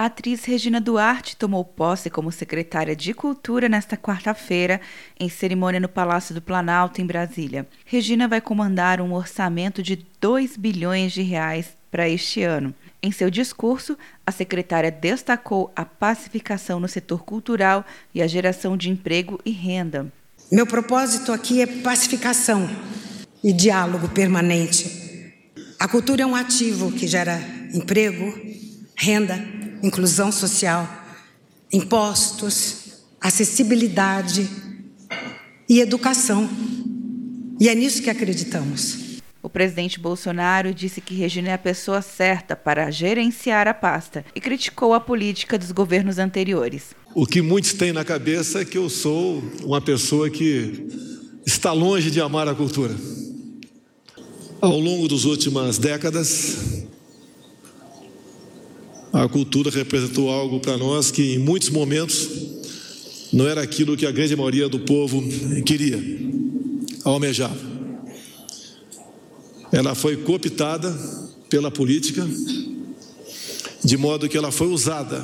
A atriz Regina Duarte tomou posse como secretária de Cultura nesta quarta-feira, em cerimônia no Palácio do Planalto, em Brasília. Regina vai comandar um orçamento de 2 bilhões de reais para este ano. Em seu discurso, a secretária destacou a pacificação no setor cultural e a geração de emprego e renda. Meu propósito aqui é pacificação e diálogo permanente. A cultura é um ativo que gera emprego, renda inclusão social, impostos, acessibilidade e educação. E é nisso que acreditamos. O presidente Bolsonaro disse que Regina é a pessoa certa para gerenciar a pasta e criticou a política dos governos anteriores. O que muitos têm na cabeça é que eu sou uma pessoa que está longe de amar a cultura. Ao longo das últimas décadas, a cultura representou algo para nós que em muitos momentos não era aquilo que a grande maioria do povo queria, almejava. Ela foi cooptada pela política, de modo que ela foi usada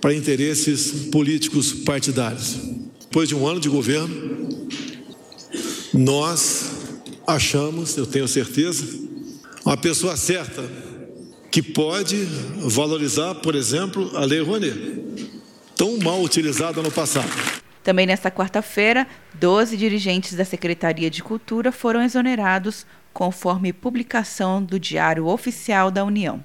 para interesses políticos partidários. Depois de um ano de governo, nós achamos, eu tenho certeza, uma pessoa certa que pode valorizar, por exemplo, a Lei Rouanet, tão mal utilizada no passado. Também nesta quarta-feira, 12 dirigentes da Secretaria de Cultura foram exonerados, conforme publicação do Diário Oficial da União.